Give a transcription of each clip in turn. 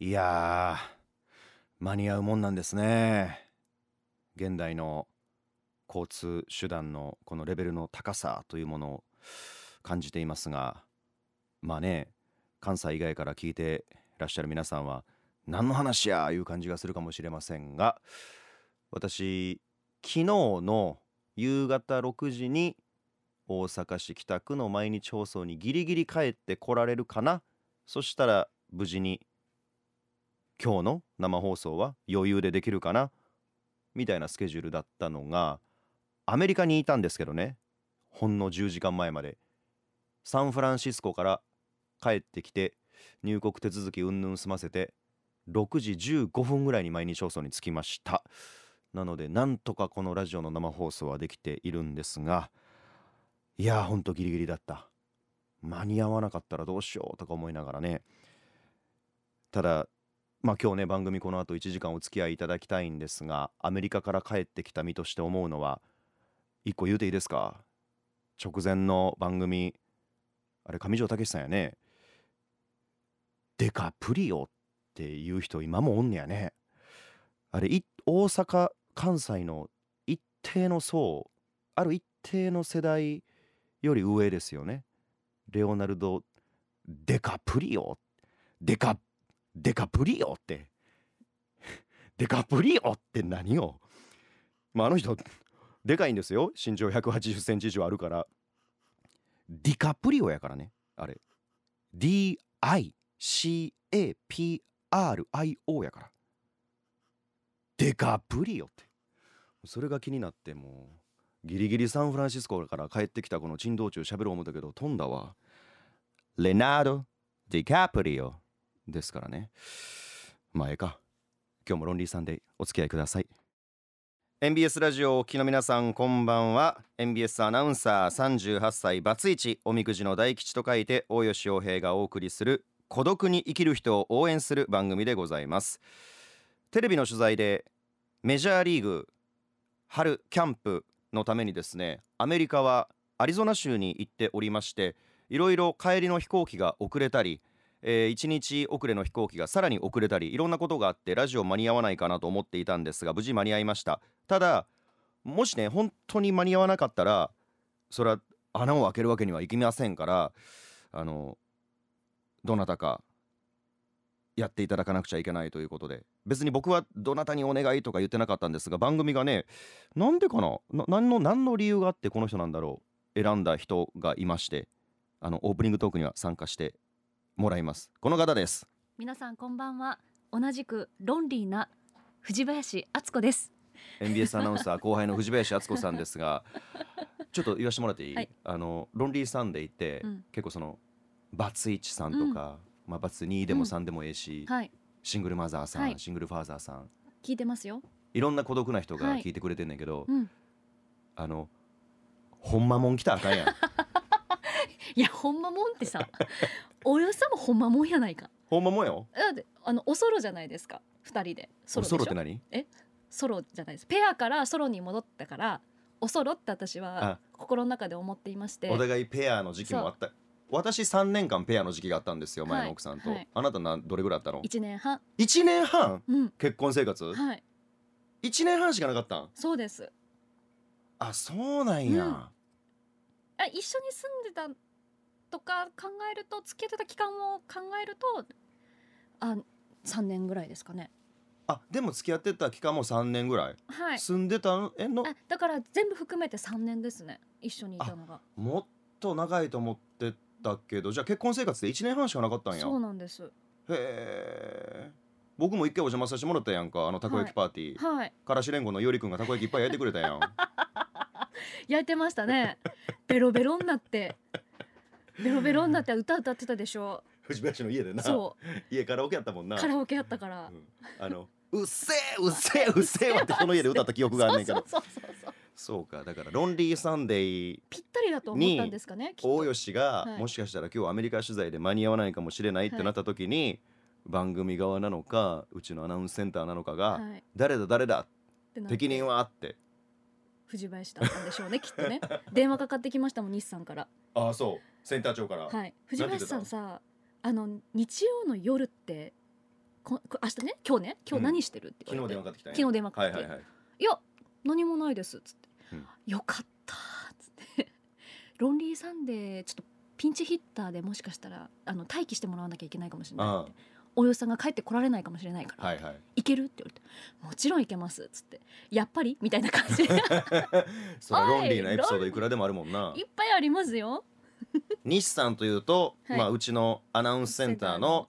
いや間に合うもんなんですね。現代の交通手段のこのレベルの高さというものを感じていますがまあね関西以外から聞いてらっしゃる皆さんは何の話やいう感じがするかもしれませんが私昨日の夕方6時に大阪市北区の毎日放送にギリギリ帰ってこられるかな？そしたら無事に今日の生放送は余裕でできるかな？みたいなスケジュールだったのがアメリカにいたんですけどね。ほんの10時間前まで。サンフランシスコから帰ってきて入国手続きうんぬん済ませて6時15分ぐらいに毎日放送に着きました。なのでなんとかこのラジオの生放送はできているんですがいやーほんとギリギリだった。間に合わなかったらどうしようとか思いながらね。ただまあ今日ね番組この後1時間お付き合いいただきたいんですがアメリカから帰ってきた身として思うのは一個言うていいですか？直前の番組あれ上条武さんやね。デカプリオっていう人今もおんねやね。あれ大阪関西の一定の層ある一定の世代より上ですよね。レオナルド・デカプリオ。デカデカプリオって。デカプリオって何よ？まああの人でかいんですよ。身長180センチ以上あるから。ディカプリオやからね。あれ。DICAPRIO やから。デカプリオって。それが気になってもうギリギリサンフランシスコから帰ってきたこの珍道中喋ろう思ったけど飛んだわ。レナード・ディカプリオ。ですからね。まあええか。今日もロンリーさんでお付き合いください。NBS ラジオをお聞きの皆さんこんばんは。NBS アナウンサー38歳バツイチおみくじの大吉と書いて大吉洋平がお送りする孤独に生きる人を応援する番組でございます。テレビの取材でメジャーリーグ春キャンプのためにですねアメリカはアリゾナ州に行っておりましていろいろ帰りの飛行機が遅れたりえー、1日遅れの飛行機がさらに遅れたりいろんなことがあってラジオ間に合わないかなと思っていたんですが無事間に合いました。ただもしね本当に間に合わなかったらそれは穴を開けるわけにはいきませんからあのどなたかやっていただかなくちゃいけないということで。別に僕はどなたにお願いとか言ってなかったんですが番組がねなんでかな何の何の理由があってこの人なんだろう選んだ人がいましてあのオープニングトークには参加してもらいます。この方です。皆さんこんばんは。同じくロンリーな藤林敦子です。NBS アナウンサー後輩の藤林敦子さんですが ちょっと言わせてもらっていい、はい。あのロンリーサンデーって、うん。結構そのバツイチさんとか、まあバツ2でも3でもええし、はい。シングルマザーさん、はい。シングルファーザーさん。聞いてますよ。いろんな孤独な人がはい。聞いてくれてんねんけど、うん。あのほんまもん来たらあかんやん。いやほんまもんってさおよさもほんまもんやないか。ほんまもんよだってあのおソロじゃないですか。二人で。ソロでしょ？ソロって何？ソロじゃないです。ペアからソロに戻ったからおソロって私はあ。心の中で思っていまして。お互いペアの時期もあった。私3年間ペアの時期があったんですよ前の奥さんと、はい。はいあなたなどれぐらいあったの？一年半。1年半？うん。結婚生活、はい。1年半しかなかったん？そうです。あそうなんや、うん。あ一緒に住んでたとか考えると付き合ってた期間を考えるとあ三年ぐらいですかね。あでも付き合ってた期間も3年ぐらい、はい。住んでたん？えの？あだから全部含めて三年ですね。一緒にいたのが。もっと長いと思ってたけどじゃあ結婚生活で1年半しかなかったんや。そうなんです。へえ。僕も一回お邪魔させてもらったやんかあのたこ焼きパーティー、はい。からしれんごのよりくんがたこ焼きいっぱい焼いてくれたやん。焼いてましたね。ベロベロになってベロベロになって歌歌ってたでしょ。藤林の家でな。そ家カラオケやったもんな。うカラオケやったから。うん。あのうっせえうっせえうっせえわってその家で歌った記憶があんねんけど。そうそうそうそうそう。かだからロンリーサンデーぴったりだと思ったんですかね大吉が、はい。もしかしたら今日アメリカ取材で間に合わないかもしれないってなった時に、番組側なのかうちのアナウンスセンターなのかが、はい。誰だ誰だってなって。適任はって藤林だったんでしょうねきっとね。電話かかってきましたもん日産から。ああそうセンター長から、はい。藤林さなんてんさあの日曜の夜ってここ明日ね？今日ね？今日何してるって昨日言われて、電話かかってきたんや。昨日電話かかって、はいはいはい。いや何もないですっつって、うん。よかったっつって。ロンリーサンデーちょっとピンチヒッターでもしかしたらあの待機してもらわなきゃいけないかもしれないあっておよさんが帰ってこられないかもしれないから、はいはい行ける？って言われてもちろん行けますっつってやっぱり？みたいな感じいっ それロンリーなエピソードいくらでもあるもんな。ぱいありますよ。西さんというと、はい。まあうちのアナウンスセンターの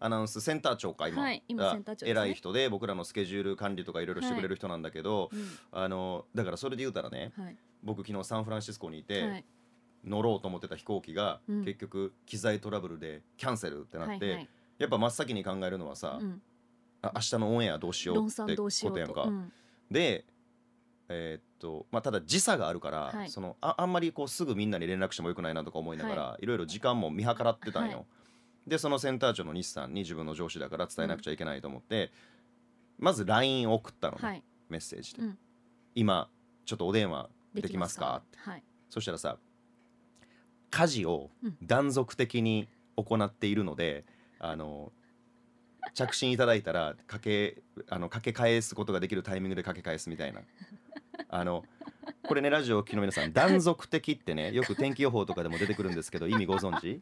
アナウンスセンター長か今,、はい今センター長ね。偉い人で僕らのスケジュール管理とかいろいろしてくれる人なんだけど、うん。あのだからそれで言うたらねはい。僕昨日サンフランシスコにいて、はい。乗ろうと思ってた飛行機が、うん。結局機材トラブルでキャンセルってなって、はいはいやっぱ真っ先に考えるのはさ、うん。あ明日のオンエアどうしよう論ってことやんか。でえーっとまあ、ただ時差があるから、はい。そのああんまりこうすぐみんなに連絡してもよくないなとか思いながら、、はい。ろいろ時間も見計らってたんよ。はい。でそのセンター長の西さんに自分の上司だから伝えなくちゃいけないと思って、まず LINE を送ったのね、はい。メッセージで、うん。今ちょっとお電話できますか？はい。そしたらさ家事を断続的に行っているので、あの着信いただいたらかけあのかけ返すことができるタイミングでかけ返すみたいな。あのこれねラジオをお聞きの皆さん断続的ってねよく天気予報とかでも出てくるんですけど意味ご存知？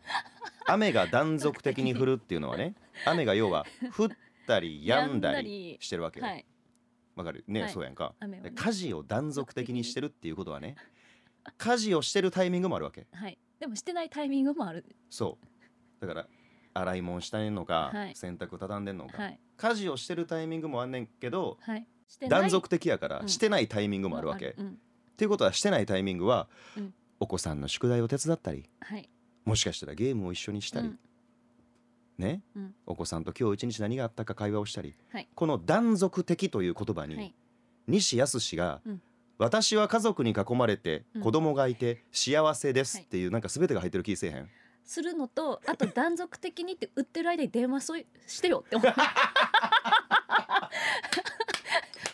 雨が断続的に降るっていうのはね雨が要は降ったり止んだりしてるわけよ。はいわかる？ね、はい。そうやんか。ね。で家事を断続的にしてるっていうことはね家事をしてるタイミングもあるわけ。はい。でもしてないタイミングもある。そう。だから洗い物したいのか、はい。洗濯畳んでんのか、はい。家事をしてるタイミングもあんねんけどはい。してない。断続的やからうん。してないタイミングもあるわけ、っうん。ていうことはしてないタイミングは、うん。お子さんの宿題を手伝ったりはい。もしかしたらゲームを一緒にしたり、うん。ね、うん。お子さんと今日一日何があったか会話をしたり、はい。この断続的という言葉に、はい。西康が、うん。私は家族に囲まれてうん。子供がいて幸せですはい。っていう、なんか全てが入ってる気せえへん？するのとあと断続的にって売ってる間に電話そしてよって思う。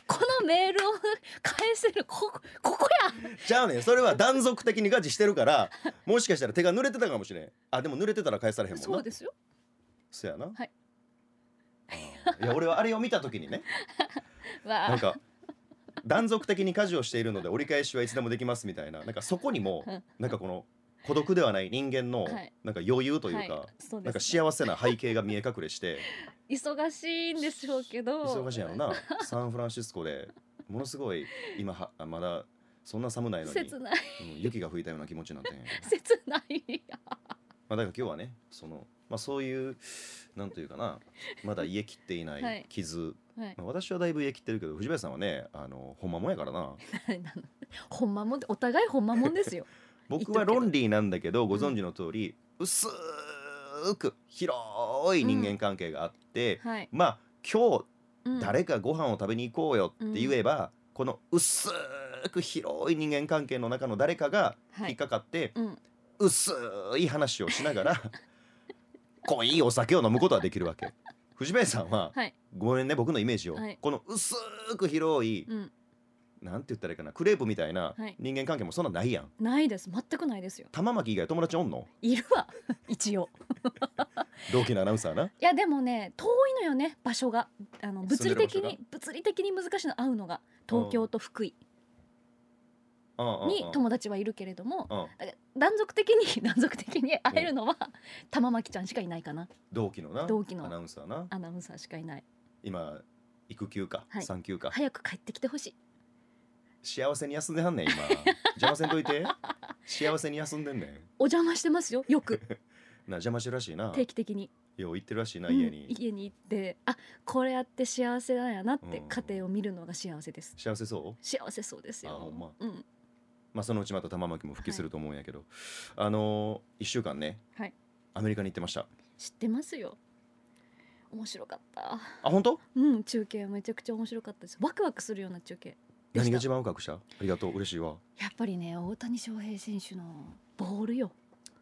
このメールを返せるここここや。じゃあねそれは断続的にガチしてるからもしかしたら手が濡れてたかもしれん。あでも濡れてたら返されへんもんな。そうですよ。そうやな。はい。いや俺はあれを見た時にね。なんか断続的に家事をしているので折り返しはいつでもできますみたいな。なんかそこにもうん。なんかこの孤独ではない人間のはい。なんか余裕というか、はい。そうなんかですね幸せな背景が見え隠れして 忙しいんでしょうけど。忙しいやろな。サンフランシスコでものすごい今はあまだそんな寒ないのに、切ない。うん雪が降いたような気持ちになってん切ない。まあだから今日はねその、まあ、そういうなんというかなまだ癒えきっていなはい。い傷、はい。まあ、私はだいぶ癒えきってるけど藤林さんはねあのほんまもんやからな。ほんまもんでお互いほんまもんですよ僕はロンリーなんだけどご存知の通り、薄く広い人間関係があって、はい、まあ今日うん。誰かご飯を食べに行こうよって言えば、この薄く広い人間関係の中の誰かが引っはいかかって、うん。薄い話をしながら 濃いお酒を飲むことはできるわけ。藤林さんははい。ごめんね僕のイメージを、はい。この薄く広い、うんなんて言ったらいいかなクレープみたいなはい。人間関係もそんなないやん。ないです。全くないですよ。玉巻以外友達おんの？いるわ。一応。同期のアナウンサーな？いやでもね遠いのよね場所が。あの物理的住んでるに物理的に難しいの会うのが。東京と福井。に友達はいるけれどもうん。うんだから断続的に 断続的に会えるのは玉巻ちゃんしかいないかな。同期のな？同期のアナウンサーな？アナウンサーしかいない。今育休か、はい。産休か？早く帰ってきてほしい幸せに休んではんねん今。邪魔せんといて。幸せに休んでんねん。お邪魔してますよよく。な邪魔してるらしいな。定期的に。よう行ってるらしいなうん家に、家に行ってあこれやって幸せだやなってうん。家庭を見るのが幸せです。幸せそう？幸せそうですよ。ま。うん。まあそのうちまた玉巻も復帰すると思うんやけど、あのー、1週間ね、はい。アメリカに行ってました。知ってますよ。面白かった。あ本当？うん中継めちゃくちゃ面白かったです。ワクワクするような中継何が一番深くした？ありがとう。嬉しいわ。やっぱりね大谷翔平選手のボールよ。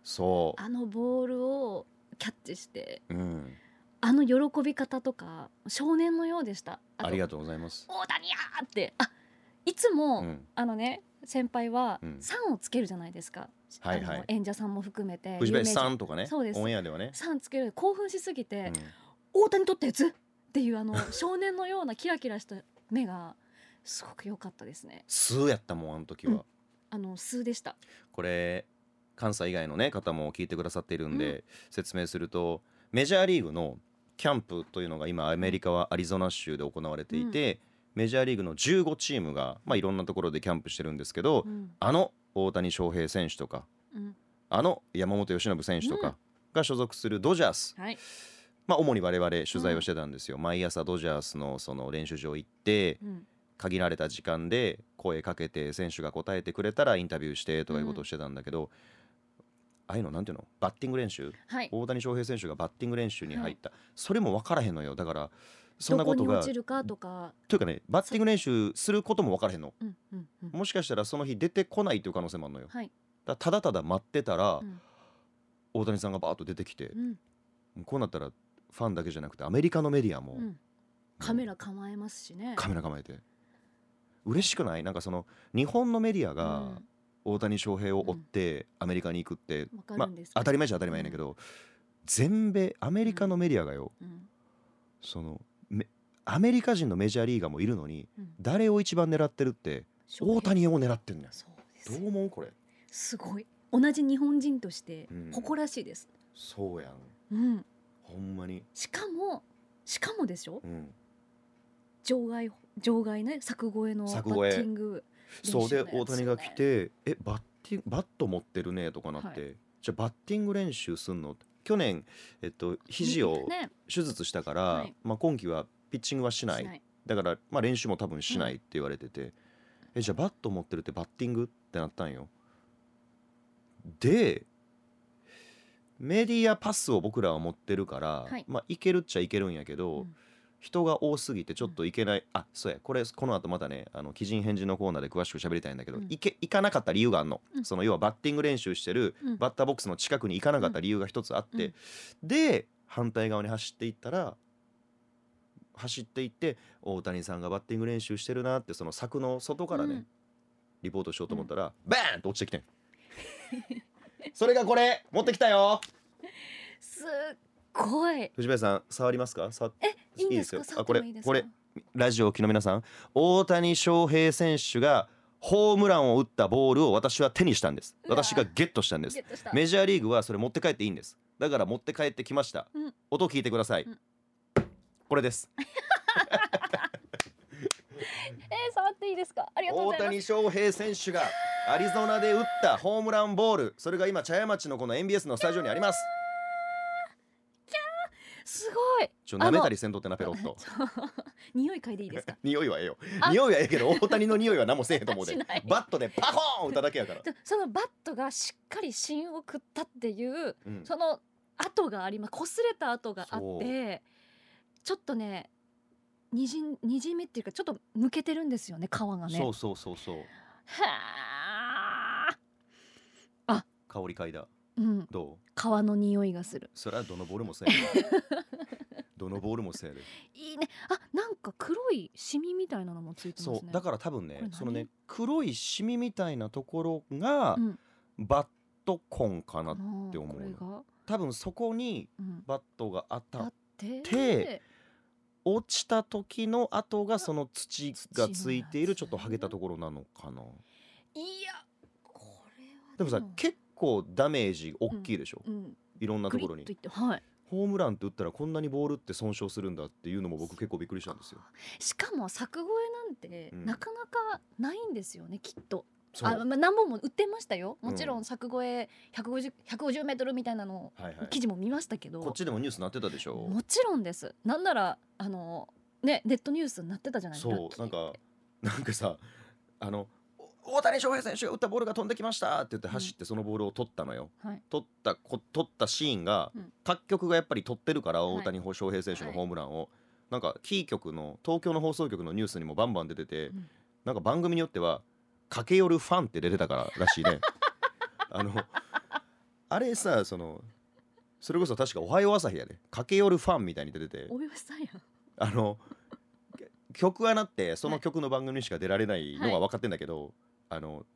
そあのボールをキャッチしてううん。あの喜び方とか少年のようでした。とありがとうございます大谷やー！って。あいつも、うん。あのね先輩はうん「さん」をつけるじゃないですか、はいはい。演者さんも含めて藤林さんとかねそうです。オンエアではね。人さんつける興奮しすぎうてん「大谷取ったやつ？っていうあの少年のようなキラキラした目がすごく良かったですね。数やったもんあの時は、うん。あの数でした。これ関西以外のね方も聞いてくださっているんで、説明するとメジャーリーグのキャンプというのが今アメリカはアリゾナ州で行われていて、メジャーリーグの15チームが、まあ、いろんなところでキャンプしてるんですけど、うん。あの大谷翔平選手とかうん。あの山本由伸選手とうん。かが所属するドジャース、はい。まあ、主に我々取材をしてたんですよ、毎朝ドジャースのその練習場行ってうん限られた時間で声かけて選手が答えてくれたらインタビューしてとかいうことをしてたんだけど、ああいうのなんていうの？バッティング練習？はい。大谷翔平選手がバッティング練習に入った、それも分からへんのよ。だからそんなどことが落ちるかとか。というかねバッティング練習することも分からへんの。うんうんうん。もしかしたらその日出てこないという可能性もあるのよ。はい。だただただ待ってたら、うん。大谷さんがバーッと出てきて、うん。こうなったらファンだけじゃなくてアメリカのメディアも、うん。カメラ構えますしね。カメラ構えて嬉しくない？なんかその日本のメディアうがん。大谷翔平を追ってアメリカに行くって、わかまあ当たり前じゃ当たり前やねんけど、全米アメリカのメディアがよ、うん。そのめアメリカ人のメジャーリーガーもいるのにうん。誰を一番狙ってるって大谷を狙ってんねんそうです。どう思うこれ？すごい。同じ日本人としてうん。誇らしいです、そうやん。うん、ほんまに。しかもしかもでしょ？うん場外場外ね柵越えのバッティングそうで大谷が来て「えバッティングバット持ってるね」とかなって、はじゃあバッティング練習すんの？去年、えっと、肘をね。手術したから、はい。まあ、今季はピッチングはしない。だから、まあ、練習も多分しないって言われてて、えじゃあバット持ってるってバッティングってなったんよ。でメディアパスを僕らは持ってるから、はい。まあいけるっちゃいけるんやけど、うん人が多すぎてちょっといけない、あそうや。これこの後またねあの鬼人返事のコーナーで詳しく喋りたいんだけど、うん。いけ行かなかった理由があんの、うん。その要はバッティング練習してるうん。バッターボックスの近くに行かなかった理由が一つあって、で反対側に走っていったら走っていって大谷さんがバッティング練習してるなってその柵の外からね、うん。リポートしようと思ったら、バーンと落ちてきてん。それがこれ持ってきたよ。すっごい。藤林さん触りますか？触っいいんですよ。あこれこラジオをお聞きの皆さん大谷翔平選手がホームランを打ったボールを私は手にしたんです。私がゲットしたんです。メジャーリーグはそれ持って帰っていいんです。だから持って帰ってきました、うん。音聞いてください、うん。これです。えー、触っていいですか？ありがとうご大ざいます。谷翔平選手がアリゾナで打ったホームランボール。それが今茶屋町のこの MBS のスタジオにありますすごい。ちょ舐めたりせんとってなペロッと。匂い嗅いでいいですか？匂いはええよ。あ。匂いはええけど大谷の匂いは何もせえへんと思うで。バットでパコーン打っただけやから、そのバットがしっかり芯を食ったっていううん。その跡があります擦れた跡があってちょっとねにじんにじみっていうかちょっと抜けてるんですよね皮がね。そうそうそうそう。はあ。香り嗅いだうん。どう？皮の匂いがする。それはどのボールもそうやでどのボールもそうやでいいね。あなんか黒いシミみたいなのもついてますね。そうだから多分ねそのね黒いシミみたいなところがうん。バットコンかなって思う多分そこにうん、バットが当たあっって？て落ちた時の跡がその土がついているちょっと剥げたところなのかな。いやこれはでもさ結構ダメージ大きいでしょ、うん、いろんなところに。はい。ホームランって打ったらこんなにボールって損傷するんだっていうのも僕結構びっくりしたんですよ。しかも柵越えなんてうん。なかなかないんですよね、きっと。あ、まあ、何本も売ってましたよ。もちろうんん柵越え 150, 150メートルみたいなのはいはい。記事も見ましたけど、こっちでもニュースなってたでしょ？もちろんです。なんならあのねネットニュースになってたじゃないですかそうなんかなんかさあのお大谷翔平選手が打ったボールが飛んできましたって言って走ってそのボールを取ったのよ、はい。取ったこ取ったシーンが、うん。各局がやっぱり撮ってるからはい。大谷翔平選手のホームランを、なんかキー局の東京の放送局のニュースにもバンバン出てて、うん。なんか番組によっては駆け寄るファンって出てたかららしいね。あのあれさそのそれこそ確か「おはよう朝日」やで駆け寄るファンみたいに出てて。あの曲はなってその曲の番組にしか出られないのは分かってんだけど、あの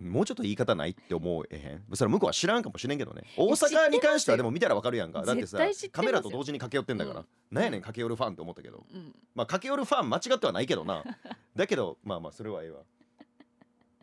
もうちょっと言い方ないって思えへん？それは向こうは知らんかもしれんけどね。大阪に関してはでも見たらわかるやんか。だってさカメラと同時に駆け寄ってんだから、うん。なんやねん駆け寄るファンって思ったけど。うん。まあ駆け寄るファン間違ってはないけどな。だけどまあまあそれはええわ。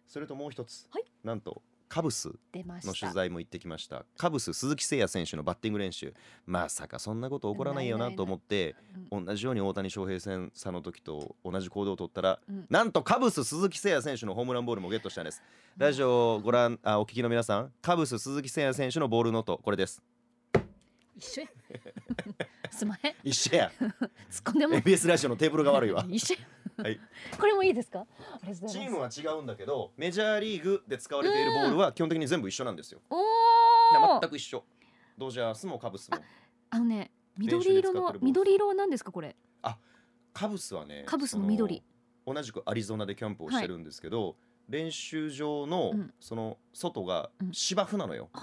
それともう一つ、はい。なんとカブスの取材も行ってきました。カブス鈴木誠也選手のバッティング練習。まさかそんなこと起こらないよなと思ってうん。同じように大谷翔平選手の時と同じ行動を取ったら、うん。なんとカブス鈴木誠也選手のホームランボールもゲットしたんです。ラジオをご覧あお聞きの皆さんカブス鈴木誠也選手のボールの音これです。一緒や。すまへん。一緒や。突っ込んでも MBS ラジオのテーブルが悪いわ。一緒やはい。これもいいですか？ありがとうござチーいます。ムは違うんだけどメジャーリーグで使われているボールは基本的に全部一緒なんですよ。おお全く一緒。ドジャースもカブスも。あのね緑色の練習で使ってるボール。緑色は何ですかこれ？カブスはねカブスの緑。その同じくアリゾナでキャンプをしてるんですけど、練習場のうん。その外がうん。芝生なのよ、は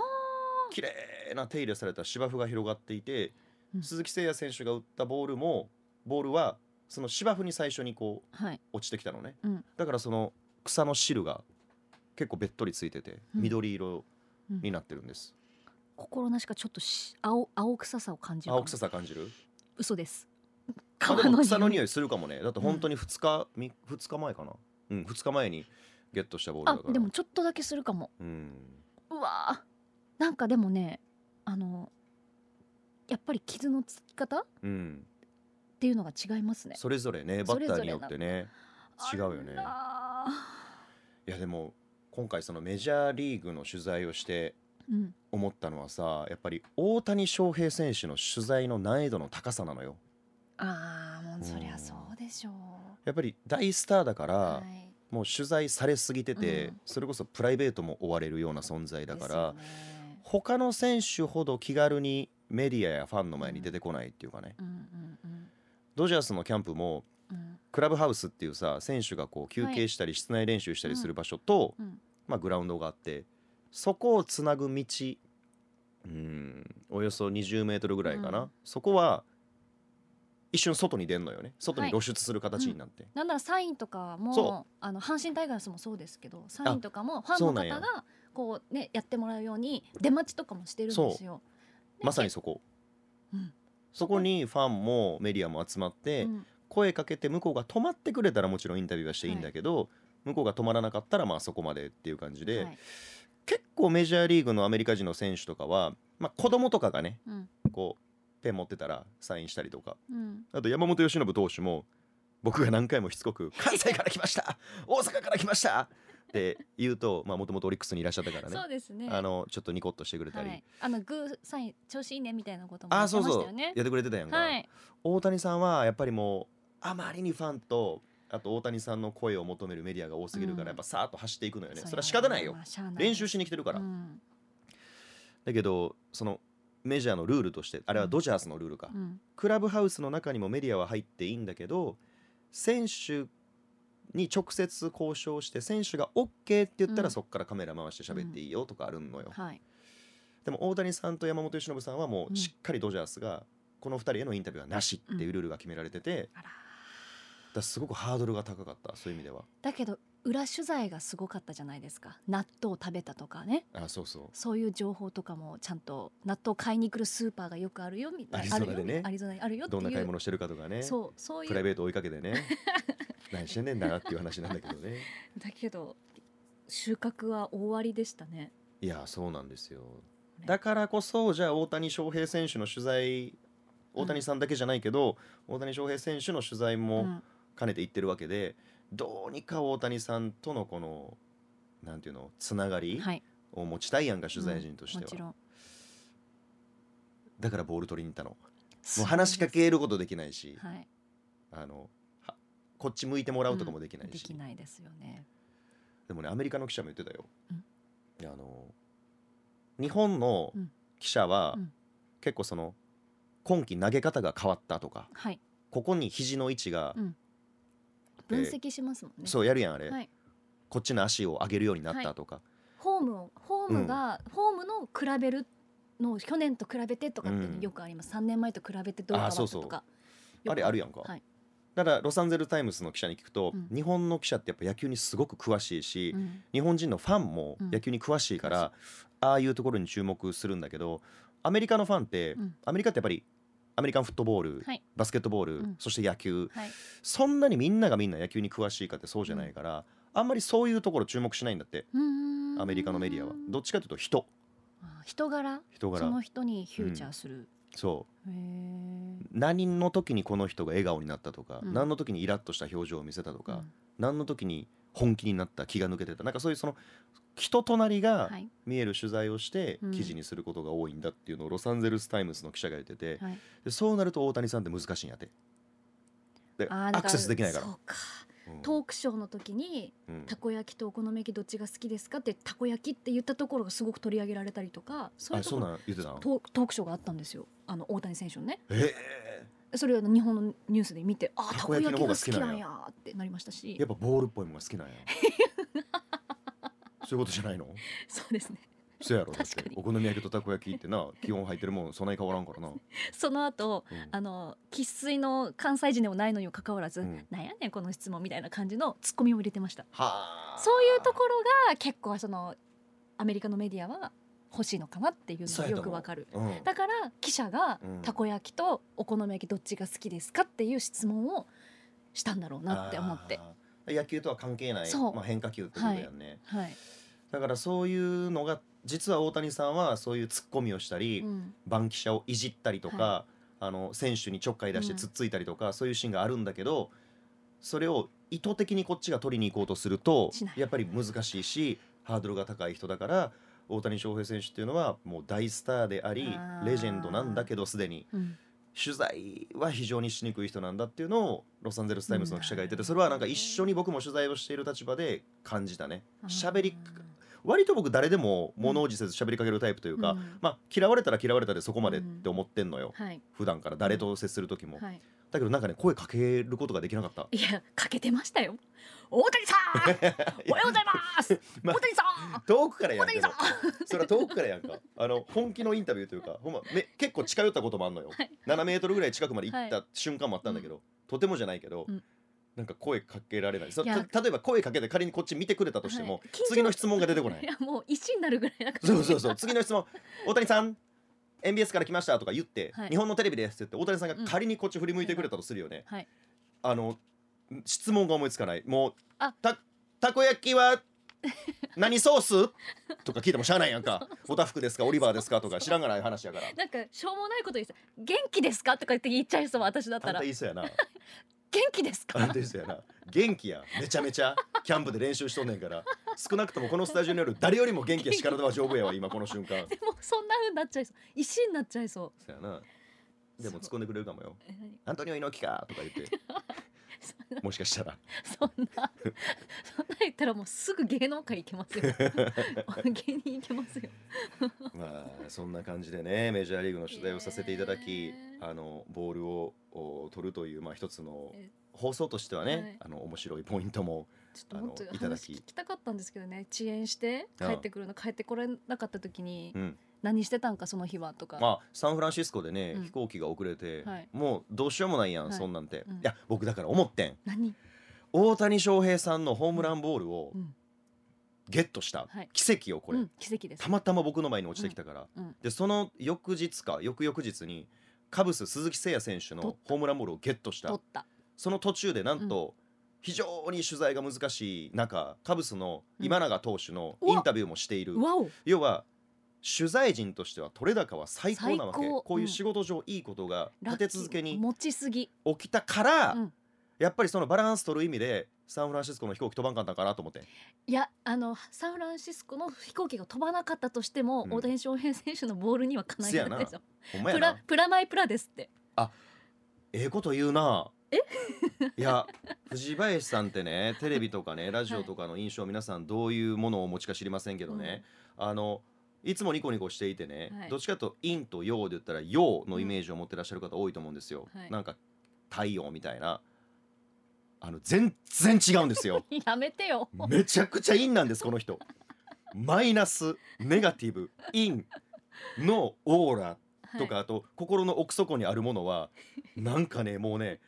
綺麗な手入れされた芝生が広がっていて、うん。鈴木誠也選手が打ったボールもボールはその芝生に最初にこうはい。落ちてきたのね、うん。だからその草の汁が結構べっとりついててうん。緑色になってるんです、心なしかちょっとし青青臭さを感じる青臭さ感じる？嘘です。あでも草のい。匂いするかもね。だって本当に2日、み2日前かな？うん2日前にゲットしたボールだから。あでもちょっとだけするかも。うん。うわー。なんかでもねあのやっぱり傷のつき方？っうんていうのが違いますね。それぞれねバッターによってね違うよね。あいやでも今回そのメジャーリーグの取材をして思ったのはさやっぱり大谷翔平選手の取材の難易度の高さなのよ。あーもうそりゃそうでしょう。やっぱり大スターだから、はい。もう取材されすぎてて、うん。それこそプライベートも追われるような存在だから、ね。他の選手ほど気軽にメディアやファンの前に出てこないっていうかね、うんうんうんドジャースのキャンプもうん。クラブハウスっていうさ選手がこう休憩したり室内練習したりする場所と、うん。まあ、グラウンドがあってそこをつなぐ道うんおよそ20メートルぐらいかな、うん。そこは一瞬外に出んのよね。外にはい。露出する形になって、なんならサインとかそもあの阪神タイガースもそうですけどサインとかもファンの方がこうねやってもらうように出待ちとかもしてるんですよ。でまさにそこ、うんそこにファンもメディアも集まって、うん。声かけて向こうが止まってくれたらもちろんインタビューはしていいんだけど、向こうが止まらなかったらまあそこまでっていう感じで、はい。結構メジャーリーグのアメリカ人の選手とかは、まあ、子供とかがねうん。こうペン持ってたらサインしたりとかうん。あと山本由伸投手も僕が何回もしつこく「関西から来ました大阪から来ました!」って言うともともとオリックスにいらっしゃったからね。そうですね。あのちょっとニコッとしてくれたり、はい、あのグーサイン調子いいねみたいなこともああそうそう。やってくれてたやんか、はい。大谷さんはやっぱりもうあまりにファンとあと大谷さんの声を求めるメディアが多すぎるから、うん。やっぱさーっと走っていくのよね。うそれは仕方ないよ。まあない練習しに来てるから、うん。だけどそのメジャーのルールとしてあれはドジャースのルールか、うん。クラブハウスの中にもメディアは入っていいんだけど選手に直接交渉して選手が OK って言ったら、うん。そこからカメラ回して喋っていいよとかあるのよ、はい。でも大谷さんと山本由伸さんはもううんしっかりドジャースがこの2人へのインタビューはなしっていうルールが決められてて、あら。だすごくハードルが高かったそういう意味では。だけど裏取材がすごかったじゃないですか。納豆食べたとかね。あそうそう。そういう情報とかもちゃんと納豆買いに来るスーパーがよくあるよみたいな。アリゾナでね。アリゾナにあるよどんな買い物してるかとかね。そうそういう。プライベート追いかけてね 何してんねんなっていう話なんだけどね。だけど収穫は大ありでしたね。いやそうなんですよ。ねだからこそじゃあ大谷翔平選手の取材大谷さんだけじゃないけど、大谷翔平選手の取材うもん。兼ねていってるわけで、どうにか大谷さんとのこのなんていうのつながりはい。を持ちたいやんか取材陣としては、もちろん。だからボール取りに行ったの。もそうう話しかけることできないし、はい。あのはこっち向いてもらうとかもできないでし、きないですよね。でもねアメリカの記者も言ってたよ、うん。あの日本のうん。記者は、うん。結構その今季投げ方が変わったとかはい。ここに肘の位置が、うん。分析しますもんね、そうやるやんあれ、はい。こっちの足を上げるようになったとか、ホームをホームが、ホームの比べるの去年と比べてとかってよくあります、3年前と比べてどう変わったとか、あそうそう。よくあれあるやんか。はいだからロサンゼルタイムズの記者に聞くと、うん。日本の記者ってやっぱ野球にすごく詳しいし、うん。日本人のファンもうん。野球に詳しいから、ああいうところに注目するんだけどアメリカのファンって、うん。アメリカってやっぱりアメリカンフットボール、はい。バスケットボール、うん。そして野球。はい。そんなにみんながみんな野球に詳しいかってそうじゃないから、あんまりそういうところ注目しないんだってアメリカのメディアは。どっちかというと人。あ人柄？人柄。その人にフューチャーする、そう。何の時にこの人が笑顔になったとか、うん。何の時にイラッとした表情を見せたとか、うん。何の時に本気になった気が抜けてたなんかそういうその人となりがはい。見える取材をしてうん。記事にすることが多いんだっていうのをロサンゼルス・タイムズの記者が言っててはい。でそうなると大谷さんって難しいんやって。でアクセスできないから。トークショーの時にうん。たこ焼きとお好み焼きどっちが好きですかってたこ焼きって言ったところがすごく取り上げられたりとかそういあそうとトークショーがあったんですよあの大谷選手のね。えそれを日本のニュースで見てあたこたこ焼きが好きなんやってなりましたし。ーやっぱボールっぽいものが好きなんや。そういうことじゃないの？そうですね。そうやろだって。お好み焼きとたこ焼きってな基本入ってるもんそんなに変わらんからな、その後うん。あの生粋の関西人でもないのにもかかわらず、うん。なんやねんこの質問みたいな感じのツッコミを入れてました。はあ。そういうところが結構そのアメリカのメディアは欲しいのかなっていうのがよくわかる。うん。だから記者がうん。たこ焼きとお好み焼きどっちが好きですかっていう質問をしたんだろうなって思って。野球とは関係ないまあ、変化球ってことやんね、はい、だからそういうのが実は大谷さんはそういうツッコミをしたり、うん。番記者をいじったりとか、あの選手にちょっかい出してつっついたりとか、そういうシーンがあるんだけどそれを意図的にこっちが取りに行こうとするとやっぱり難しいしハードルが高い人だから大谷翔平選手っていうのはもう大スターでありレジェンドなんだけどすでに。うん。取材は非常にしにくい人なんだっていうのをロサンゼルス・タイムズの記者が言っててうん。それはなんか一緒に僕も取材をしている立場で感じたね。喋りあ割と僕誰でも物おじせず喋りかけるタイプというか、ーうん。まあ嫌われたら嫌われたでそこまでって思ってんのよ、はい。普段から誰と接する時も、はい。だけどなんかね声かけることができなかった。いやかけてましたよ。大谷さん。おはようございます。まあ大谷さん。遠くからやんけど大谷さん。それは遠くからやんか。あの本気のインタビューというかほんまめ結構近寄ったこともあんのよ、はい。7メートルぐらい近くまで行っはた瞬間もあったんだけど、とてもじゃないけど、うんなんか声かけられない。そ例えば声かけて仮にこっち見てくれたとしても、はい次の質問が出てこない。いやもう石になるぐらいそうそうそう。次の質問「大谷さん MBS から来ました」とか言って、はい。日本のテレビです」って言って大谷さんが仮にこっち振り向いてくれたとするよね、はい。あの質問が思いつかない。もうあ。たたこ焼きは何ソース？とか聞いてもしゃあないやんか。おたふくですか？オリバーですか？とか知らんがない話やから。なんかしょうもないこと言って元気ですか？とか言って言っちゃいそう私だったら。言いそうやな 気ですか？あんた言いそうやな。元気やめちゃめちゃ。キャンプで練習しとんねんから。少なくともこのスタジオによる誰よりも元気やし体は丈夫やわ 今この瞬間。でもそんな風になっちゃいそう。石になっちゃいそう。そうやな。でも突っ込んでくれるかもよ。アントニオ猪木かとか言ってもしかしたら。そんなそんな言ったらもうすぐ芸能界行けますよ。芸人行けますよ。まあそんな感じでねメジャーリーグの取材をさせていただき、へえあのボールをお取るというまあ一つのえ放送としてはね、はい。あの面白いポイントもちょっともっと話聞きたかったんですけどね遅延して帰ってくるの帰ってこれなかった時にうん何してたんかその日はとか、まあサンフランシスコでね、うん。飛行機が遅れて、はい。もうどうしようもないやん、はい。そんなんて、うんいや僕だから思ってん。何、大谷翔平さんのホームランボールをうん。ゲットした、はい。奇跡をこれ、うん、奇跡です。たまたま僕の前に落ちてきたから、うん。でその翌日か翌々日にカブス鈴木誠也選手のホームランボールをゲットした。取った。その途中でなんと、非常に取材が難しい中カブスの今永投手のインタビューもしている、わお。要は取材陣としては取れ高は最高なわけ。こういう仕事上いいことが立て続けに持ちすぎ、起きたから、うん。やっぱりそのバランス取る意味でサンフランシスコの飛行機飛ばんかったんかなと思って。いやあのサンフランシスコの飛行機が飛ばなかったとしても、うん。大谷翔平選手のボールにはかないないですよプラプラマイプラですって。ええこと言うな。え？いや藤林さんってねテレビとかねラジオとかの印象、皆さんどういうものをお持ちか知りませんけどね、あのいつもニコニコしていてね、はい。どっちかというと陰と陽で言ったら陽のイメージを持ってらっしゃる方多いと思うんですよ、はい。なんか太陽みたいな。あの全然違うんですよ。やめてよ。めちゃくちゃ陰なんですこの人。マイナスネガティブ。陰のオーラ。とか、あと心の奥底にあるものはなんかねもうね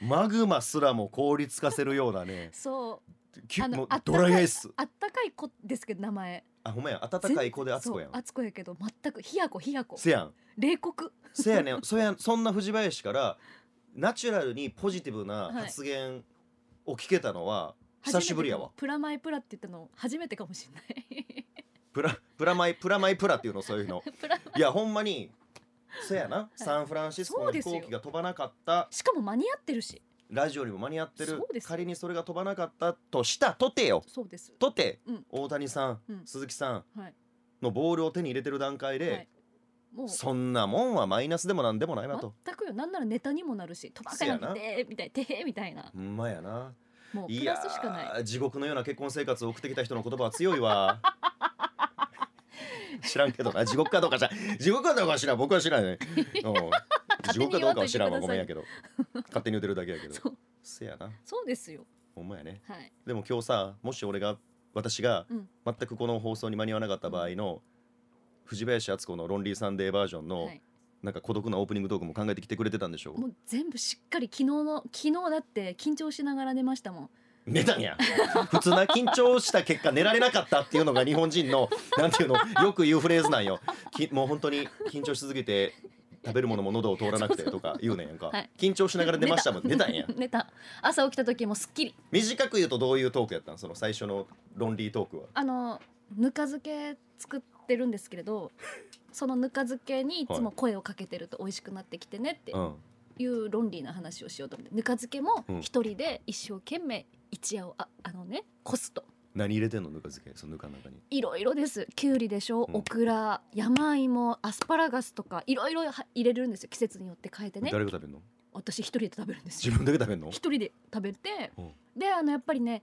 マグマすらも凍りつかせるようなねそう。きもうあのあったドかいライアイス。あったかい子ですけど名前あほんまや。温かい子で熱子やん。熱子やけど全く冷や子冷や子せやん。冷酷。せやねん。そやそんな藤林からナチュラルにポジティブなはい。発言を聞けたのは久しぶりやわ、プラマイプラって言ったの初めてかもしれない。プラプラマイプラマイプラっていうのそういうの。いやほんまにそやな、サンフランシスコの飛行機が飛ばなかった。しかも間に合ってるしラジオにも間に合ってる。そうです。よ仮にそれが飛ばなかったとしたとてよ。そうです。とて、うん。大谷さん、うん。鈴木さんはい。のボールを手に入れてる段階で、はい。もう。そんなもんはマイナスでもなんでもないわと。全くよ。なんならネタにもなるし飛ばかなくてみたいてへみたいな。ほんまやな。もうプいやラスしかない。ー地獄のような結婚生活を送ってきた人の言葉は強いわ。知らんけどな。地獄かどうかじゃ地獄かどうかは知らん。僕は知らんね。う。ん地獄かどうかは知らんわ。ごめんやけど。勝手に言ってるだけやけど。そう。せやな。そうですよ。ほんまやね。はい。でも今日さもし俺が私がうん。全くこの放送に間に合わなかった場合の藤林敦子の「ロンリーサンデー」バージョンのはい。なんか孤独なオープニングトークも考えてきてくれてたんでしょもう全部しっかり昨日の昨日だって緊張しながら寝ましたもん。寝たんや。普通な緊張した結果寝られなかったっていうのが日本人のなんていうのよく言うフレーズなんよ。きもう本当に緊張しすぎて食べるものも喉を通らなくてとか言うねんやんか、はい。緊張しながら寝ましたもん。寝た。んや。寝た。朝起きた時もすっきり短く言うとどういうトークやったん？その最初のロンリートークは。あのぬか漬け作ってるんですけれどそのぬか漬けにいつも声をかけてると美味しくなってきてねってうん。いう論理な話をしようと思って。ぬか漬けもうん。一人で一生懸命一夜をああのねこすと何入れてんの？ぬか漬け。そのぬかの中に。いろいろです。きゅうりでしょ。うん。オクラ。山芋。アスパラガスとか。いろいろは入れるんですよ。季節によって変えてね。誰が食べんの？私一人で食べるんです自よ分だけ食べんの？一人で食べて。うん。であのやっぱりね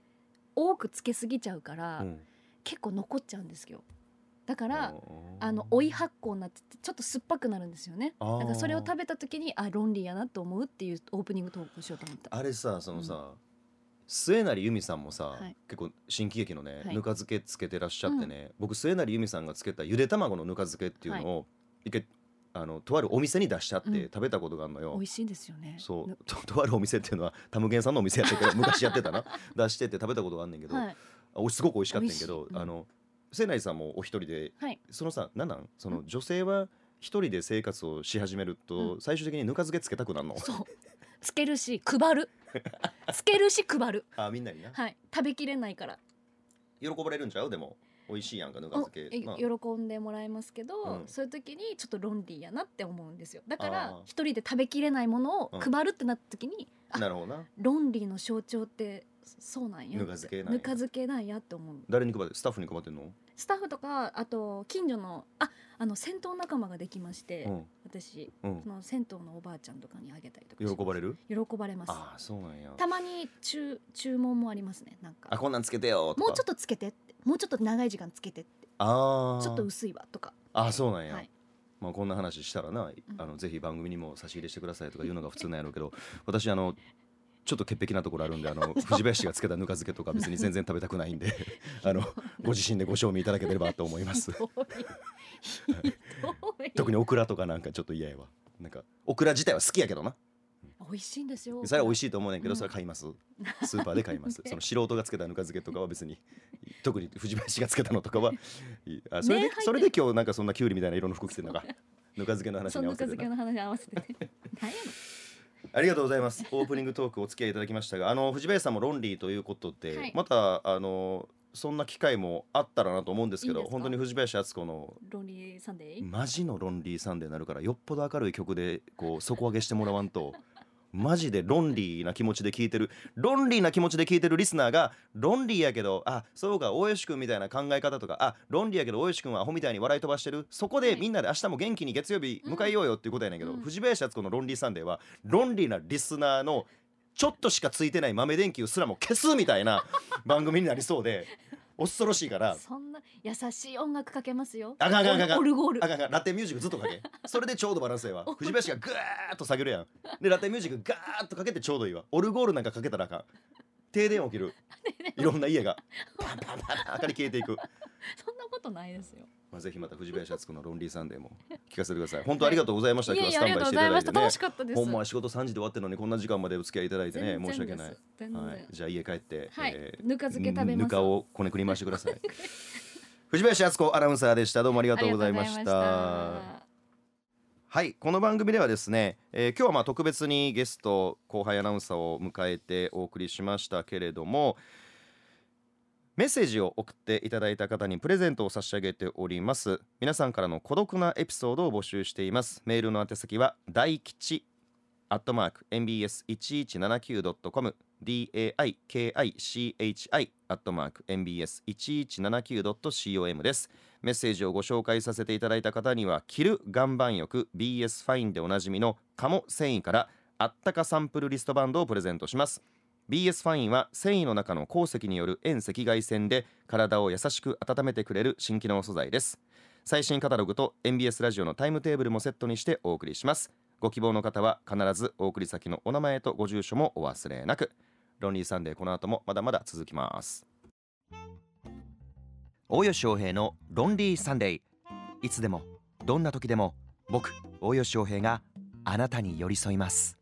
多くつけすぎちゃうから、うん。結構残っちゃうんですよ。だからうんあの追い発酵になっててちょっと酸っぱくなるんですよね。あー。だからそれを食べた時にあ論理やなと思うっていうオープニングトークをしようと思った。あれさそのさ、末成由美さんもさ、はい。結構新喜劇のね、はい。ぬか漬けつけてらっしゃってね、僕末成由美さんがつけたゆで卵のぬか漬けっていうのを、一回あのとあるお店に出しちゃってうん。食べたことがあるのよ、美味しいんですよね。そう。ぬととあるお店っていうのはタムゲンさんのお店やったけど 昔やってたな。出してて食べたことがあんねんけど、はい。あおすごく美味しかったんやけど、美味しい。うん。あの末成さんもお一人ではい。そのさなんなん？その女性は一人で生活をし始めると、うん。最終的にぬか漬けつけたくなるの？そうつけるし配る。つけるし配る。あみんなにな。はい。食べきれないから。喜ばれるんちゃう？でも美味しいやんかぬかお漬け、えまあ。喜んでもらえますけど、うん。そういう時にちょっと論理やなって思うんですよ。だかあらー。一人で食べきれないものをうん。配るってなった時に、あなるほどな。論理の象徴ってそうなんやぬか漬けなんや。ぬか漬けなんやって思う。誰に配ってスタッフに配ってんの、スタッフとかあと近所のああの銭湯仲間ができまして、うん。私。うん。その銭湯のおばあちゃんとかにあげたりとかし喜ばれる？喜ばれます。ああそうなんや。たまに注注文もありますねなんか。あこんなんつけてよとか。もうちょっとつけてって。もうちょっと長い時間つけてって。ああちょっと薄いわとか。あそうなんや、はい。まあこんな話したらな、あのぜひ番組にも差し入れしてくださいとか言うのが普通なんやろうけど私あのちょっと潔癖なところあるんであの 藤林がつけたぬか漬けとか別に 全然食べたくないんで あのご自身でご賞味いただければと思います。特にオクラとかなんかちょっと嫌やわ。なんかオクラ自体は好きやけどな。美味しいんですよそれは美味しいしいと思うねんけど、うん。それは買います。スーパーで買います。その素人がつけたぬか漬けとかは別に特に藤林がつけたのとかはあそれで、それで今日なんかそんなキュウリみたいな色の服着てるのか。ぬか漬けの話に合わせてな。漬けの話合わせてね。何やありがとうございます。オープニングトークお付き合いいただきましたがあの藤林さんもロンリーということで、はい。またあのそんな機会もあったらなと思うんですけどいいんですか？本当に藤林温子ののロンリーサンデー？マジのロンリーサンデーになるからよっぽど明るい曲でこう底上げしてもらわんとマジでロンリーな気持ちで聴いてる。ロンリーな気持ちで聴いてるリスナーがロンリーやけどあそうか大吉君みたいな考え方とかあロンリーやけど大吉君はアホみたいに笑い飛ばしてる。そこではい。みんなで明日も元気に月曜日迎えようよっていうことやねんけど、うん。藤林温子のロンリーサンデーはロンリーなリスナーのちょっとしかついてない豆電球すらも消すみたいな番組になりそうで恐ろしいから。そんな優しい音楽かけますよ。あかんあかんあかんオルゴール。あかんあかん。ラテンミュージックずっとかけ。それでちょうどバランスええわ。藤林がグーッと下げるやん。でラテンミュージックガーッとかけてちょうどいいわ。オルゴールなんかかけたらあかん。停電起きる。いろんな家が。パンパンパンパン明かり消えていく。そんなことないですよまあ、ぜひまた藤林敦子のロンリーサンデーも聞かせてください。本当ありがとうございました、今日はスタンバイしていただいてね。楽しかったです。ほんまは仕事3時で終わってるのにこんな時間までお付き合いいただいてね申し訳ない。はい、じゃあ家帰って、はい。えぬか漬け食べますぬかをこねくり回してください。藤林敦子アナウンサーでした。どうもありがあとうございました。はい。この番組ではですね、えー今日はまあ特別にゲスト後輩アナウンサーを迎えてお送りしましたけれどもメッセージを送っていただいた方にプレゼントを差し上げております。皆さんからの孤独なエピソードを募集しています。メールの宛先は大吉アットマーク mbs1179.com daikichi アットマーク mbs1179.com です。メッセージをご紹介させていただいた方には着る岩盤浴 BS ファインでおなじみの鴨繊維からあったかサンプルリストバンドをプレゼントします。BS ファインは繊維の中の鉱石による遠赤外線で体を優しく温めてくれる新機能素材です。最新カタログと MBS ラジオのタイムテーブルもセットにしてお送りします。ご希望の方は必ずお送り先のお名前とご住所もお忘れなく。ロンリーサンデーこの後もまだまだ続きます。大吉洋平のロンリーサンデー。いつでもどんな時でも僕大吉洋平があなたに寄り添います。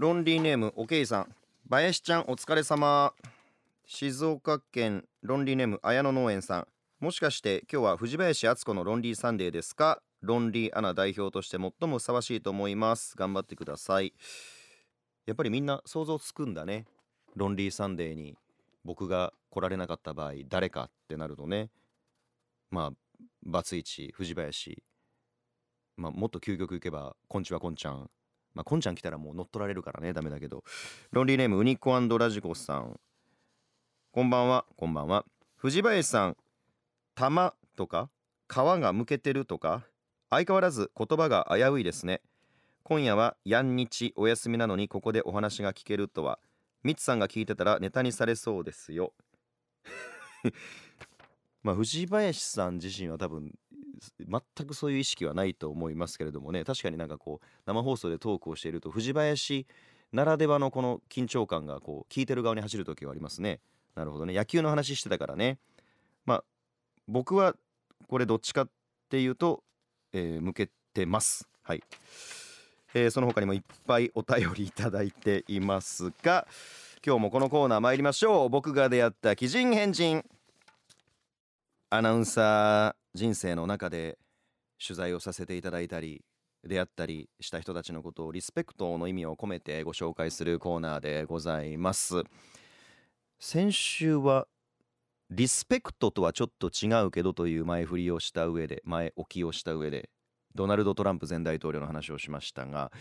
ロンリーネームおけいさん。林ちゃんお疲れ様。静岡県ロンリーネーム綾野農園さん。もしかして今日は藤林温子のロンリーサンデーですか？ロンリーアナ代表として最もふさわしいと思います。頑張ってください。やっぱりみんな想像つくんだね。ロンリーサンデーに僕が来られなかった場合誰かってなるとね。まあバツイチ藤林。まあもっと究極いけばこんちはこんちゃん。まあこんちゃん来たらもう乗っ取られるからねダメだけど。ロンリーネームウニコラジコさん。こんばんはこんばんは。藤林さん玉とか皮がむけてるとか相変わらず言葉が危ういですね。今夜はやん日お休みなのにここでお話が聞けるとは。ミツさんが聞いてたらネタにされそうですよ。まあ藤林さん自身は多分全くそういう意識はないと思いますけれどもね。確かになんかこう生放送でトークをしていると藤林ならではのこの緊張感がこう聞いてる側に走る時はありますね。なるほどね。野球の話してたからね。まあ僕はこれどっちかっていうと、えー向けてます。はい、えーその他にもいっぱいお便りいただいていますが今日もこのコーナー参りましょう。僕が出会った奇人変人。アナウンサー人生の中で取材をさせていただいたり出会ったりした人たちのことをリスペクトの意味を込めてご紹介するコーナーでございます。先週はリスペクトとはちょっと違うけどという前振りをした上で前置きをした上でドナルド・トランプ前大統領の話をしましたが、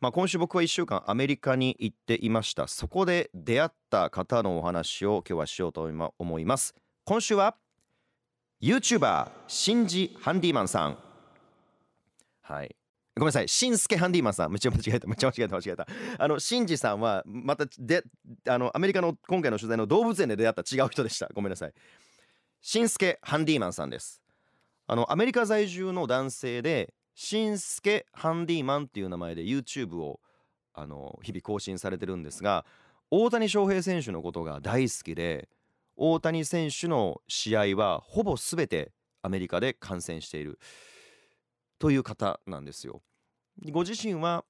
まあ、今週僕は1週間アメリカに行っていました。そこで出会った方のお話を今日はしようと思います。今週は YouTuber シンジ・ハンディマンさんはいごめんなさい、しんすけハンディマンさん、めっちゃ間違えた、めっちゃ間違えた、間違えた。あの、しんじさんは、またで、あの、アメリカの今回の取材の動物園で出会った違う人でした。ごめんなさい。しんすけハンディマンさんです。あの、アメリカ在住の男性で、しんすけハンディマンっていう名前で YouTube を、あの、日々更新されてるんですが、大谷翔平選手のことが大好きで、大谷選手の試合はほぼ全てアメリカで観戦しているという方なんですよ。ご自身は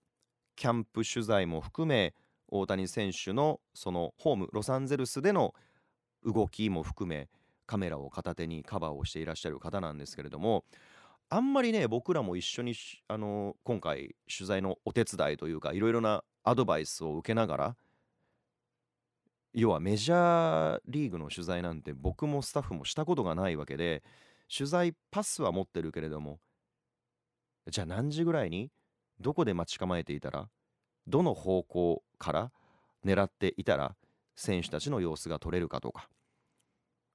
キャンプ取材も含め大谷選手のそのホームロサンゼルスでの動きも含めカメラを片手にカバーをしていらっしゃる方なんですけれどもあんまりね僕らも一緒にあの今回取材のお手伝いというかいろいろなアドバイスを受けながら要はメジャーリーグの取材なんて僕もスタッフもしたことがないわけで取材パスは持ってるけれどもじゃあ何時ぐらいにどこで待ち構えていたらどの方向から狙っていたら選手たちの様子が取れるかとか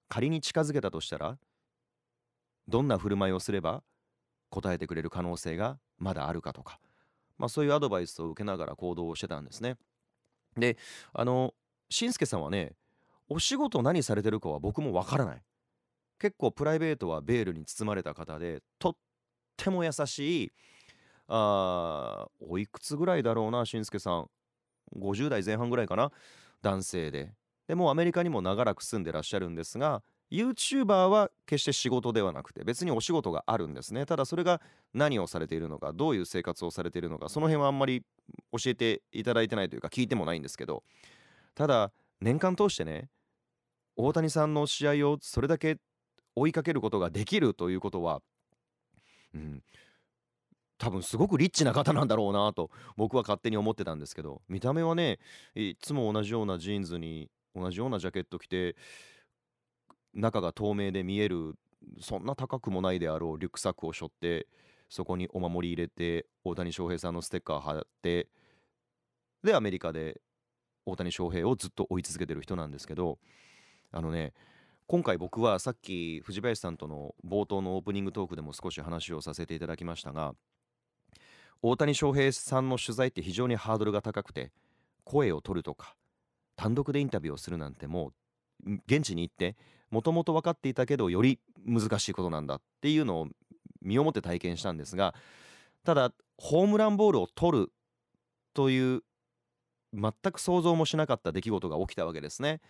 仮に近づけたとしたらどんな振る舞いをすれば答えてくれる可能性がまだあるかとか、まあ、そういうアドバイスを受けながら行動をしてたんですね。であのしんすけさんはねお仕事何されてるかは僕もわからない。結構プライベートはベールに包まれた方でとっても優しいあおいくつぐらいだろうなしんすけさん。50代前半ぐらいかな。男性で。でもアメリカにも長らく住んでらっしゃるんですが YouTuber は決して仕事ではなくて別にお仕事があるんですね。ただそれが何をされているのかどういう生活をされているのかその辺はあんまり教えていただいてないというか聞いてもないんですけど。ただ年間通してね大谷さんの試合をそれだけ追いかけることができるということは、うん、多分すごくリッチな方なんだろうなと僕は勝手に思ってたんですけど見た目はねいつも同じようなジーンズに同じようなジャケット着て中が透明で見えるそんな高くもないであろうリュックサックを背負ってそこにお守り入れて大谷翔平さんのステッカー貼ってでアメリカで大谷翔平をずっと追い続けてる人なんですけどあのね今回僕はさっき藤林さんとの冒頭のオープニングトークでも少し話をさせていただきましたが大谷翔平さんの取材って非常にハードルが高くて声を取るとか単独でインタビューをするなんてもう現地に行ってもともと分かっていたけどより難しいことなんだっていうのを身をもって体験したんですがただホームランボールを取るという全く想像もしなかった出来事が起きたわけですね。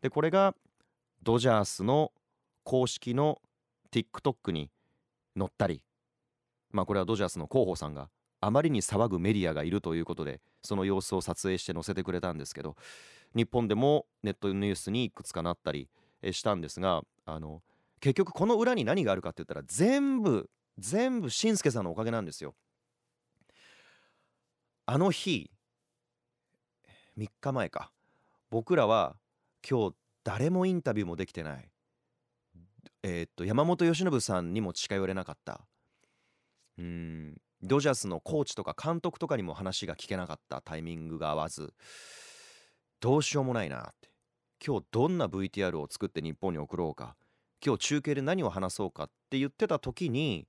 でこれがドジャースの公式の TikTok に載ったりまあこれはドジャースの広報さんがあまりに騒ぐメディアがいるということでその様子を撮影して載せてくれたんですけど日本でもネットニュースにいくつかなったりしたんですがあの結局この裏に何があるかって言ったら全部全部しんすけさんのおかげなんですよ。あの日3日前か。僕らは今日誰もインタビューもできてない。えー、っと山本由伸さんにも近寄れなかった。うんドジャースのコーチとか監督とかにも話が聞けなかった。タイミングが合わず。どうしようもないなって。今日どんな VTR を作って日本に送ろうか。今日中継で何を話そうかって言ってた時に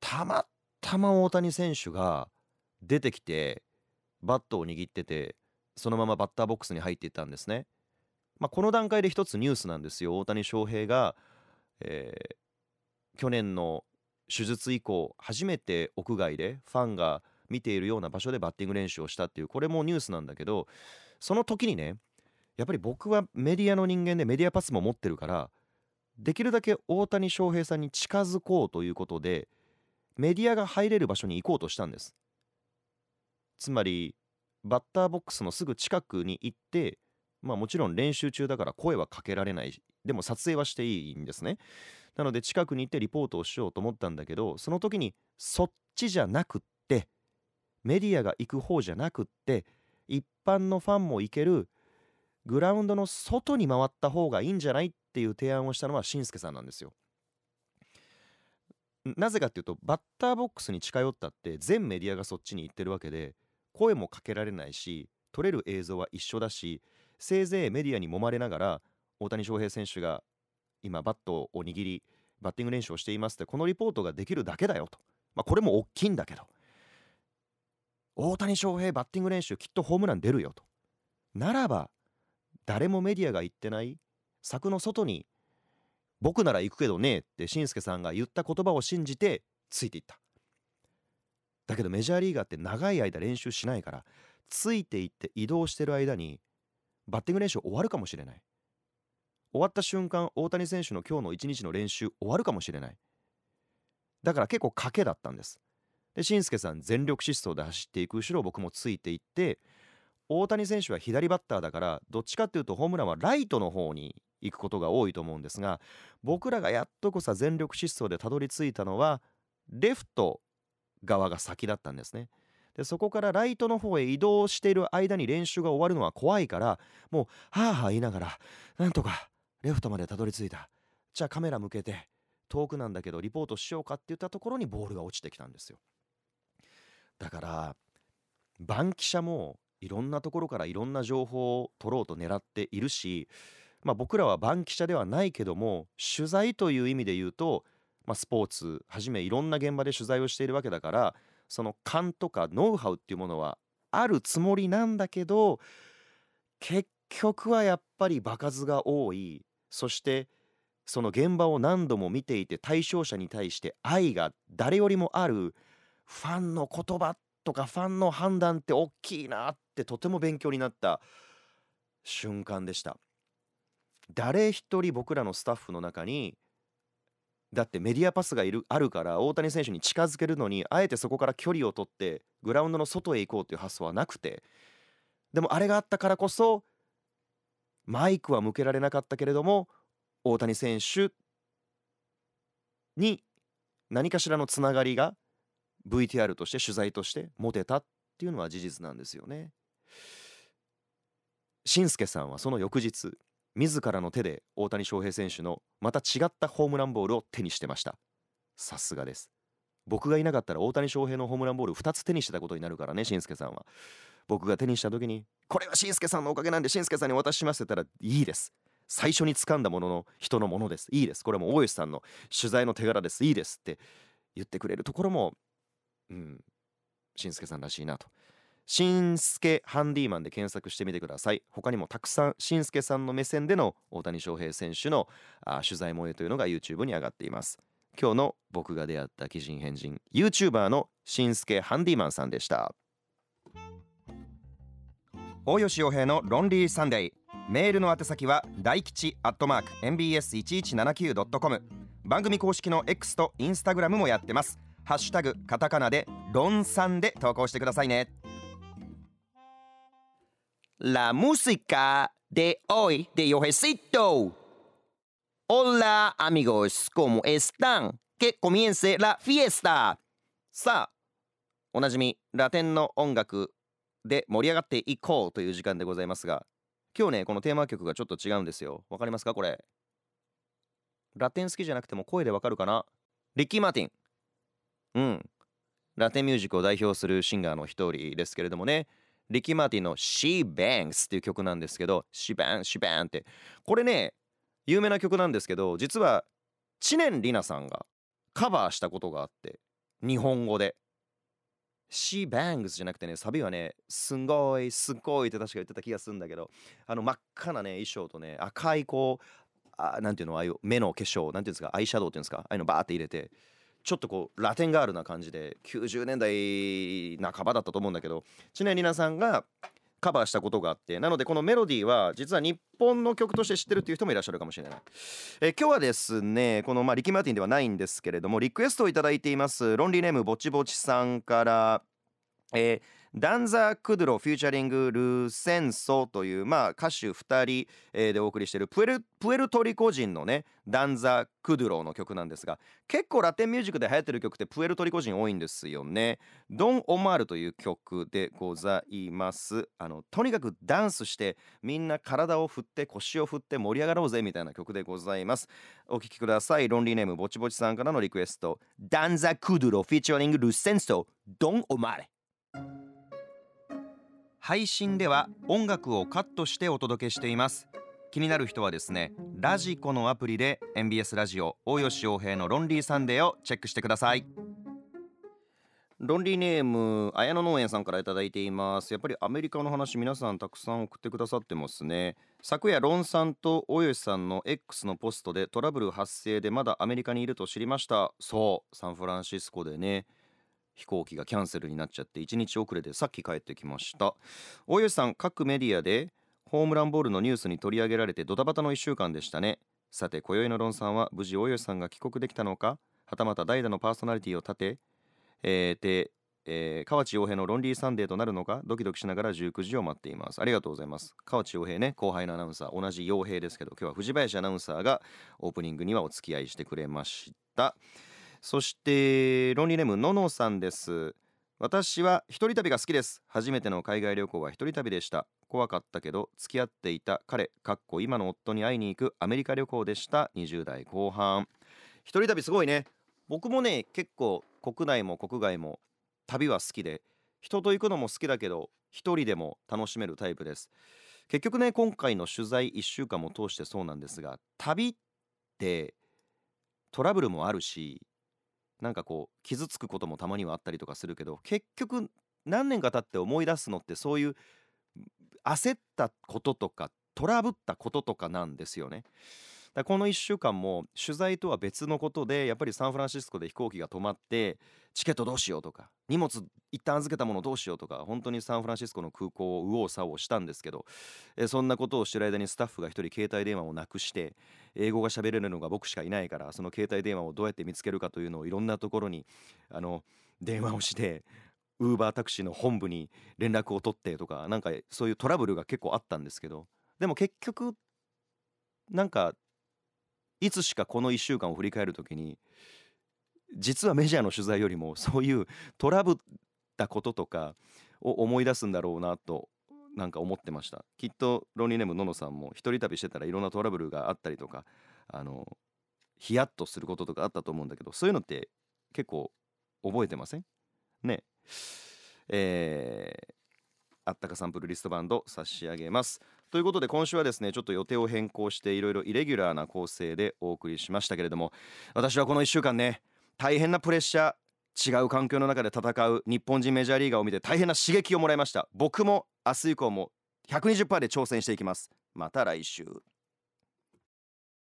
たまたま大谷選手が出てきてバットを握っててそのままバッターボックスに入っていったんですね。まあ、この段階で一つニュースなんですよ大谷翔平が、えー、去年の手術以降初めて屋外でファンが見ているような場所でバッティング練習をしたっていうこれもニュースなんだけどその時にねやっぱり僕はメディアの人間でメディアパスも持ってるからできるだけ大谷翔平さんに近づこうということでメディアが入れる場所に行こうとしたんですつまりバッターボックスのすぐ近くに行ってまあもちろん練習中だから声はかけられないでも撮影はしていいんですねなので近くに行ってリポートをしようと思ったんだけどその時にそっちじゃなくってメディアが行く方じゃなくって一般のファンも行けるグラウンドの外に回った方がいいんじゃないっていう提案をしたのはしんすけさんなんですよ。なぜかっていうとバッターボックスに近寄ったって全メディアがそっちに行ってるわけで声もかけられないし撮れる映像は一緒だしせいぜいメディアに揉まれながら大谷翔平選手が今バットを握りバッティング練習をしていますってこのリポートができるだけだよと、まあ、これも大きいんだけど。大谷翔平バッティング練習きっとホームラン出るよと。ならば誰もメディアが言ってない柵の外に僕なら行くけどねってしんすけさんが言った言葉を信じてついていった。だけどメジャーリーガーって長い間練習しないからついていって移動してる間にバッティング練習終わるかもしれない。終わった瞬間大谷選手の今日の一日の練習終わるかもしれない。だから結構賭けだったんです。でしんすけさん全力疾走で走っていく後ろ僕もついていって大谷選手は左バッターだからどっちかっていうとホームランはライトの方に行くことが多いと思うんですが僕らがやっとこさ全力疾走でたどり着いたのはレフト側が先だったんですね。でそこからライトの方へ移動している間に練習が終わるのは怖いからもうはあはあ言いながらなんとかレフトまでたどり着いたじゃあカメラ向けて遠くなんだけどリポートしようかって言ったところにボールが落ちてきたんですよだからバンキシャもいろんなところからいろんな情報を取ろうと狙っているし、まあ、僕らはバンキシャではないけども取材という意味で言うと、まあ、スポーツはじめいろんな現場で取材をしているわけだからその勘とかノウハウっていうものはあるつもりなんだけど結局はやっぱり場数が多い。そしてその現場を何度も見ていて対象者に対して愛が誰よりもあるファンの言葉とかファンの判断って大きいなってとても勉強になった瞬間でした。誰一人僕らのスタッフの中にだってメディアパスがいるあるから大谷選手に近づけるのにあえてそこから距離を取ってグラウンドの外へ行こうという発想はなくてでもあれがあったからこそマイクは向けられなかったけれども大谷選手に何かしらのつながりが VTR として取材として持てたっていうのは事実なんですよね。し介さんはその翌日自らの手で大谷翔平選手のまた違ったホームランボールを手にしてました。さすがです。僕がいなかったら大谷翔平のホームランボール2つ手にしてたことになるからねしんすけさんは。僕が手にした時にこれはしんすけさんのおかげなんでしんすけさんに渡しますって言ったらいいです。最初に掴んだものの人のものです。いいです。これも大吉さんの取材の手柄です。いいですって言ってくれるところもうんしんすけさんらしいなと。しんすけハンディマンで検索してみてください。他にもたくさんしんすけさんの目線での大谷翔平選手のあ取材模様というのが YouTube に上がっています。今日の僕が出会った奇人変人 YouTuber のしんすけハンディマンさんでした。大吉洋平のロンリーサンデー。メールの宛先は大吉アットマーク MBS1179.com 番組公式の X と Instagram もやってます。ハッシュタグカタカナでロンさんで投稿してくださいね。La música de hoy de Yojecito. Hola amigos, ¿cómo están? Que comience la fiesta. さあ、おなじみラテンの音楽で盛り上がっていこうという時間でございますが、今日ね、このテーマ曲がちょっと違うんですよ。わかりますかこれ。ラテン好きじゃなくても声でわかるかなリッキー・マーティン。うん。ラテンミュージックを代表するシンガーの一人ですけれどもね。リキ・マーティンの She Bangs っていう曲なんですけど She Bangs って。これね有名な曲なんですけど実は知念里奈さんがカバーしたことがあって日本語で She Bangs じゃなくてねサビはねすんごいすっごいって確か言ってた気がするんだけどあの真っ赤なね衣装とね赤いこうあなんていうのああいう目の化粧なんていうんですかアイシャドウっていうんですかああいうのバーって入れてちょっとこうラテンガールな感じで90年代半ばだったと思うんだけど知念里奈さんがカバーしたことがあってなのでこのメロディーは実は日本の曲として知ってるっていう人もいらっしゃるかもしれない。え今日はですねこのまあリキ・マーティンではないんですけれどもリクエストを頂いていますロンリーネームぼちぼちさんからえーダンザ・クドゥロフューチャリング・ルセンソという、まあ、歌手2人、えー、でお送りしているプエルトリコ人のねダンザ・クドゥロの曲なんですが結構ラテンミュージックで流行ってる曲ってプエルトリコ人多いんですよね。ドン・オマールという曲でございます。あのとにかくダンスしてみんな体を振って腰を振って盛り上がろうぜみたいな曲でございます。お聴きください。ロンリーネームぼちぼちさんからのリクエスト。 Danza Kuduro featuring Lucenzo Don Omar 配信では音楽をカットしてお届けしています。気になる人はですねラジコのアプリで MBS ラジオ大吉洋平のロンリーサンデーをチェックしてください。ロンリーネーム綾野農園さんから頂いています。やっぱりアメリカの話皆さんたくさん送ってくださってますね。昨夜ロンさんと大吉さんの X のポストでトラブル発生でまだアメリカにいると知りました。そうサンフランシスコでね。飛行機がキャンセルになっちゃって1日遅れでさっき帰ってきました。大吉さん各メディアでホームランボールのニュースに取り上げられてドタバタの1週間でしたね。さて今宵のロンさんは無事大吉さんが帰国できたのか？はたまた代打のパーソナリティを立て、えー、で、えー、河内洋平のロンリーサンデーとなるのか？ドキドキしながら19時を待っています。ありがとうございます。河内洋平ね後輩のアナウンサー同じ洋平ですけど今日は藤林アナウンサーがオープニングにはお付き合いしてくれました。そしてロンリーネームののさんです。私は一人旅が好きです。初めての海外旅行は一人旅でした。怖かったけど付き合っていた彼かっこ今の夫に会いに行くアメリカ旅行でした。20代後半。一人旅すごいね。僕もね結構国内も国外も旅は好きで人と行くのも好きだけど一人でも楽しめるタイプです。結局ね今回の取材1週間も通してそうなんですが旅ってトラブルもあるしなんかこう傷つくこともたまにはあったりとかするけど結局何年か経って思い出すのってそういう焦ったこととかトラブったこととかなんですよね。だこの1週間も取材とは別のことでやっぱりサンフランシスコで飛行機が止まってチケットどうしようとか荷物一旦預けたものどうしようとか本当にサンフランシスコの空港を右往左往したんですけどえそんなことをしてる間にスタッフが1人携帯電話をなくして英語が喋れるのが僕しかいないからその携帯電話をどうやって見つけるかというのをいろんなところにあの電話をしてウーバータクシーの本部に連絡を取ってとかなんかそういうトラブルが結構あったんですけどでも結局なんかいつしかこの1週間を振り返る時に実はメジャーの取材よりもそういうトラブったこととかを思い出すんだろうなとなんか思ってました。きっとロニーネームののさんも一人旅してたらいろんなトラブルがあったりとかあのヒヤッとすることとかあったと思うんだけどそういうのって結構覚えてません？ね。えーあったかサンプルリストバンド差し上げます。ということで今週はですねちょっと予定を変更していろいろイレギュラーな構成でお送りしましたけれども私はこの1週間ね大変なプレッシャー違う環境の中で戦う日本人メジャーリーガーを見て大変な刺激をもらいました。僕も明日以降も120%で挑戦していきます。また来週。